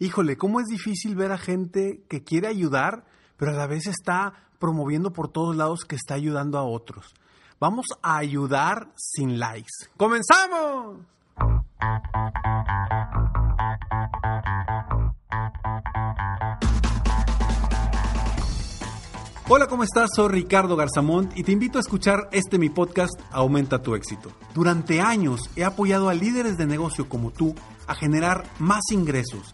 Híjole, cómo es difícil ver a gente que quiere ayudar, pero a la vez está promoviendo por todos lados que está ayudando a otros. Vamos a ayudar sin likes. ¡Comenzamos! Hola, ¿cómo estás? Soy Ricardo Garzamont y te invito a escuchar este mi podcast Aumenta tu éxito. Durante años he apoyado a líderes de negocio como tú a generar más ingresos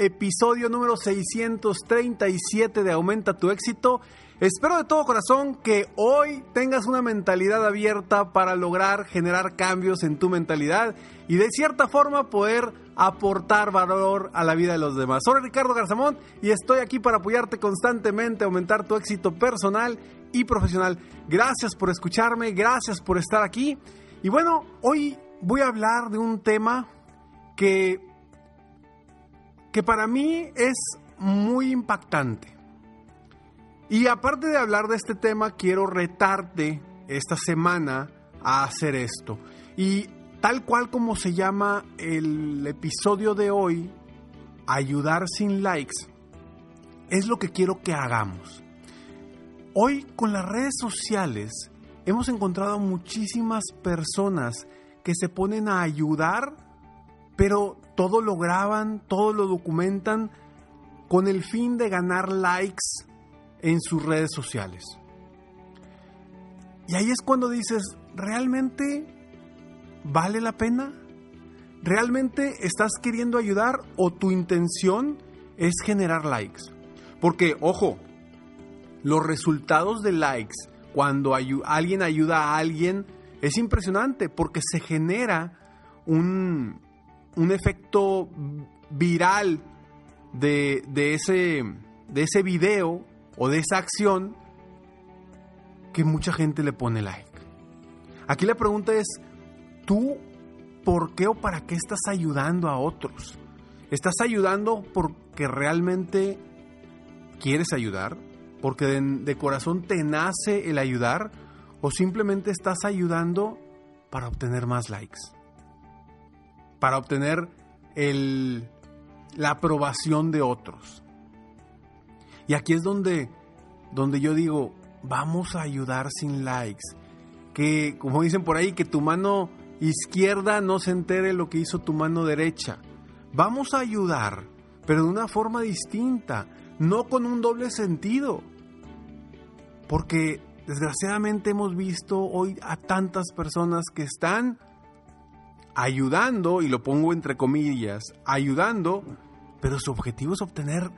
episodio número 637 de Aumenta tu éxito. Espero de todo corazón que hoy tengas una mentalidad abierta para lograr generar cambios en tu mentalidad y de cierta forma poder aportar valor a la vida de los demás. Soy Ricardo Garzamón y estoy aquí para apoyarte constantemente, aumentar tu éxito personal y profesional. Gracias por escucharme, gracias por estar aquí. Y bueno, hoy voy a hablar de un tema que que para mí es muy impactante. Y aparte de hablar de este tema, quiero retarte esta semana a hacer esto. Y tal cual como se llama el episodio de hoy, ayudar sin likes, es lo que quiero que hagamos. Hoy con las redes sociales hemos encontrado muchísimas personas que se ponen a ayudar, pero todo lo graban, todo lo documentan con el fin de ganar likes en sus redes sociales. Y ahí es cuando dices, ¿realmente vale la pena? ¿Realmente estás queriendo ayudar o tu intención es generar likes? Porque, ojo, los resultados de likes cuando alguien ayuda a alguien es impresionante porque se genera un, un efecto viral de, ese, de ese video o de esa acción que mucha gente le pone like. Aquí la pregunta es, ¿tú por qué o para qué estás ayudando a otros? ¿Estás ayudando porque realmente quieres ayudar? ¿Porque de, de corazón te nace el ayudar? ¿O simplemente estás ayudando para obtener más likes? Para obtener el, la aprobación de otros. Y aquí es donde, donde yo digo, vamos a ayudar sin likes. Que, como dicen por ahí, que tu mano izquierda no se entere lo que hizo tu mano derecha. Vamos a ayudar, pero de una forma distinta, no con un doble sentido. Porque desgraciadamente hemos visto hoy a tantas personas que están ayudando, y lo pongo entre comillas, ayudando, pero su objetivo es obtener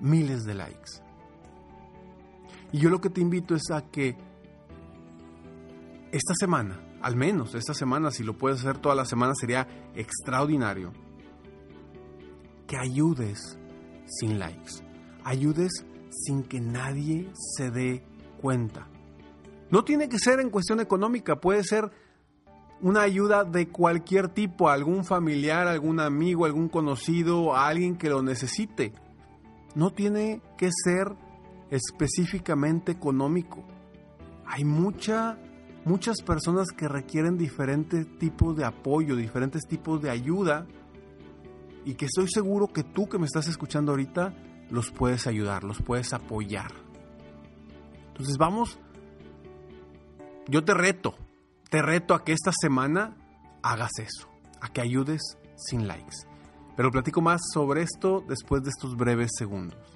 miles de likes. Y yo lo que te invito es a que esta semana, al menos esta semana, si lo puedes hacer toda la semana, sería extraordinario, que ayudes sin likes, ayudes sin que nadie se dé cuenta. No tiene que ser en cuestión económica, puede ser una ayuda de cualquier tipo, a algún familiar, algún amigo, algún conocido, a alguien que lo necesite. No tiene que ser específicamente económico. Hay mucha, muchas personas que requieren diferentes tipos de apoyo, diferentes tipos de ayuda y que estoy seguro que tú que me estás escuchando ahorita los puedes ayudar, los puedes apoyar. Entonces vamos, yo te reto, te reto a que esta semana hagas eso, a que ayudes sin likes. Pero platico más sobre esto después de estos breves segundos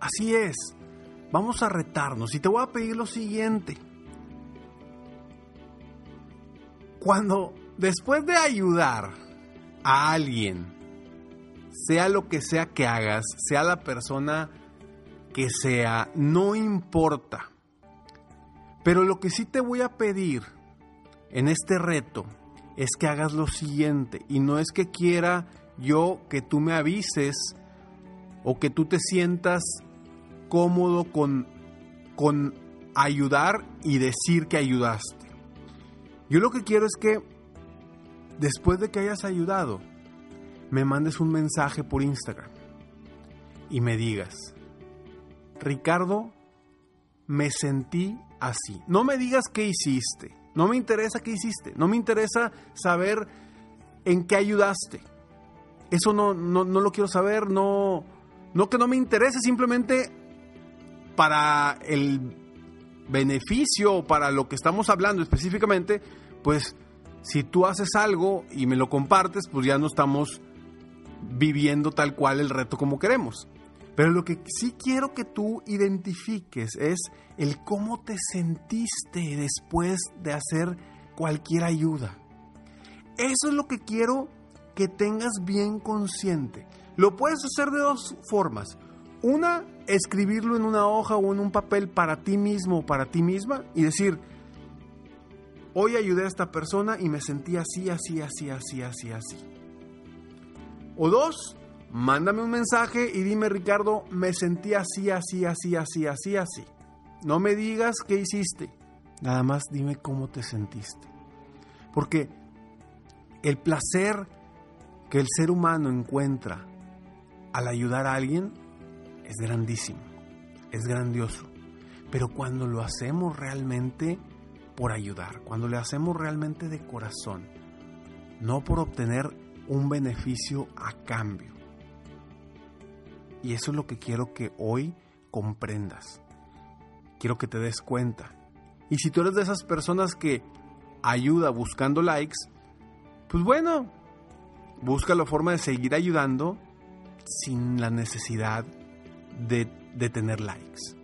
Así es. Vamos a retarnos y te voy a pedir lo siguiente. Cuando después de ayudar a alguien, sea lo que sea que hagas, sea la persona que sea, no importa. Pero lo que sí te voy a pedir en este reto es que hagas lo siguiente. Y no es que quiera yo que tú me avises o que tú te sientas cómodo con, con ayudar y decir que ayudaste. Yo lo que quiero es que después de que hayas ayudado, me mandes un mensaje por Instagram y me digas, Ricardo, me sentí así. No me digas qué hiciste, no me interesa qué hiciste, no me interesa saber en qué ayudaste. Eso no, no, no lo quiero saber, no, no que no me interese, simplemente para el beneficio para lo que estamos hablando específicamente, pues si tú haces algo y me lo compartes, pues ya no estamos viviendo tal cual el reto como queremos. Pero lo que sí quiero que tú identifiques es el cómo te sentiste después de hacer cualquier ayuda. Eso es lo que quiero que tengas bien consciente. Lo puedes hacer de dos formas. Una, escribirlo en una hoja o en un papel para ti mismo o para ti misma y decir, hoy ayudé a esta persona y me sentí así, así, así, así, así, así. O dos, mándame un mensaje y dime, Ricardo, me sentí así, así, así, así, así, así. No me digas qué hiciste. Nada más dime cómo te sentiste. Porque el placer que el ser humano encuentra al ayudar a alguien es grandísimo, es grandioso. Pero cuando lo hacemos realmente por ayudar, cuando lo hacemos realmente de corazón, no por obtener un beneficio a cambio. Y eso es lo que quiero que hoy comprendas. Quiero que te des cuenta. Y si tú eres de esas personas que ayuda buscando likes, pues bueno, busca la forma de seguir ayudando sin la necesidad de, tener likes.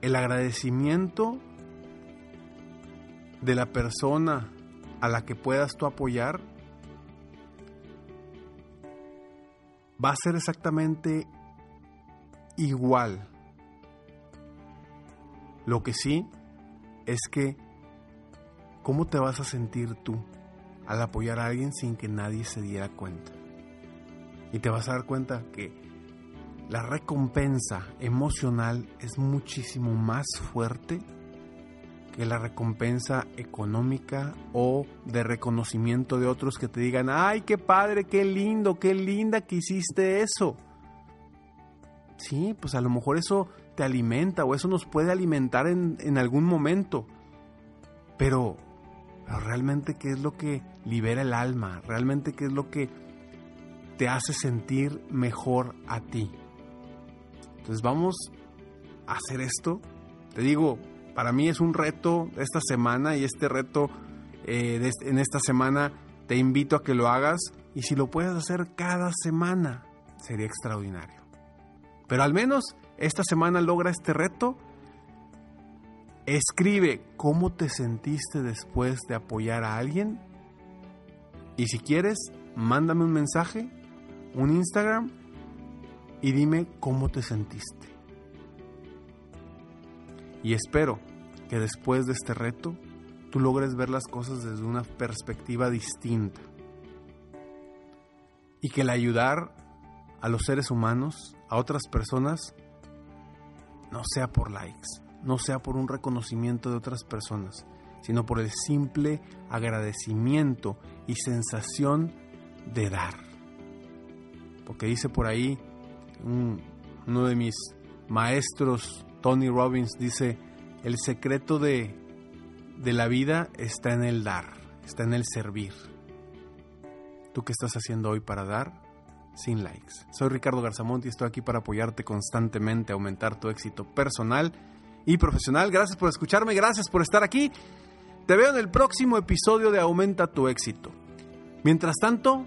El agradecimiento de la persona a la que puedas tú apoyar va a ser exactamente igual. Lo que sí es que ¿cómo te vas a sentir tú al apoyar a alguien sin que nadie se diera cuenta? Y te vas a dar cuenta que la recompensa emocional es muchísimo más fuerte que la recompensa económica o de reconocimiento de otros que te digan, ay, qué padre, qué lindo, qué linda que hiciste eso. Sí, pues a lo mejor eso te alimenta o eso nos puede alimentar en, en algún momento. Pero, pero realmente qué es lo que libera el alma, realmente qué es lo que te hace sentir mejor a ti. Entonces vamos a hacer esto. Te digo, para mí es un reto esta semana y este reto eh, en esta semana te invito a que lo hagas y si lo puedes hacer cada semana sería extraordinario. Pero al menos esta semana logra este reto. Escribe cómo te sentiste después de apoyar a alguien. Y si quieres, mándame un mensaje, un Instagram y dime cómo te sentiste. Y espero que después de este reto tú logres ver las cosas desde una perspectiva distinta. Y que el ayudar a los seres humanos, a otras personas, no sea por likes, no sea por un reconocimiento de otras personas, sino por el simple agradecimiento y sensación de dar. Porque dice por ahí uno de mis maestros, Tony Robbins, dice, el secreto de, de la vida está en el dar, está en el servir. ¿Tú qué estás haciendo hoy para dar? Sin likes. Soy Ricardo Garzamont y estoy aquí para apoyarte constantemente aumentar tu éxito personal y profesional. Gracias por escucharme, gracias por estar aquí. Te veo en el próximo episodio de Aumenta tu éxito. Mientras tanto,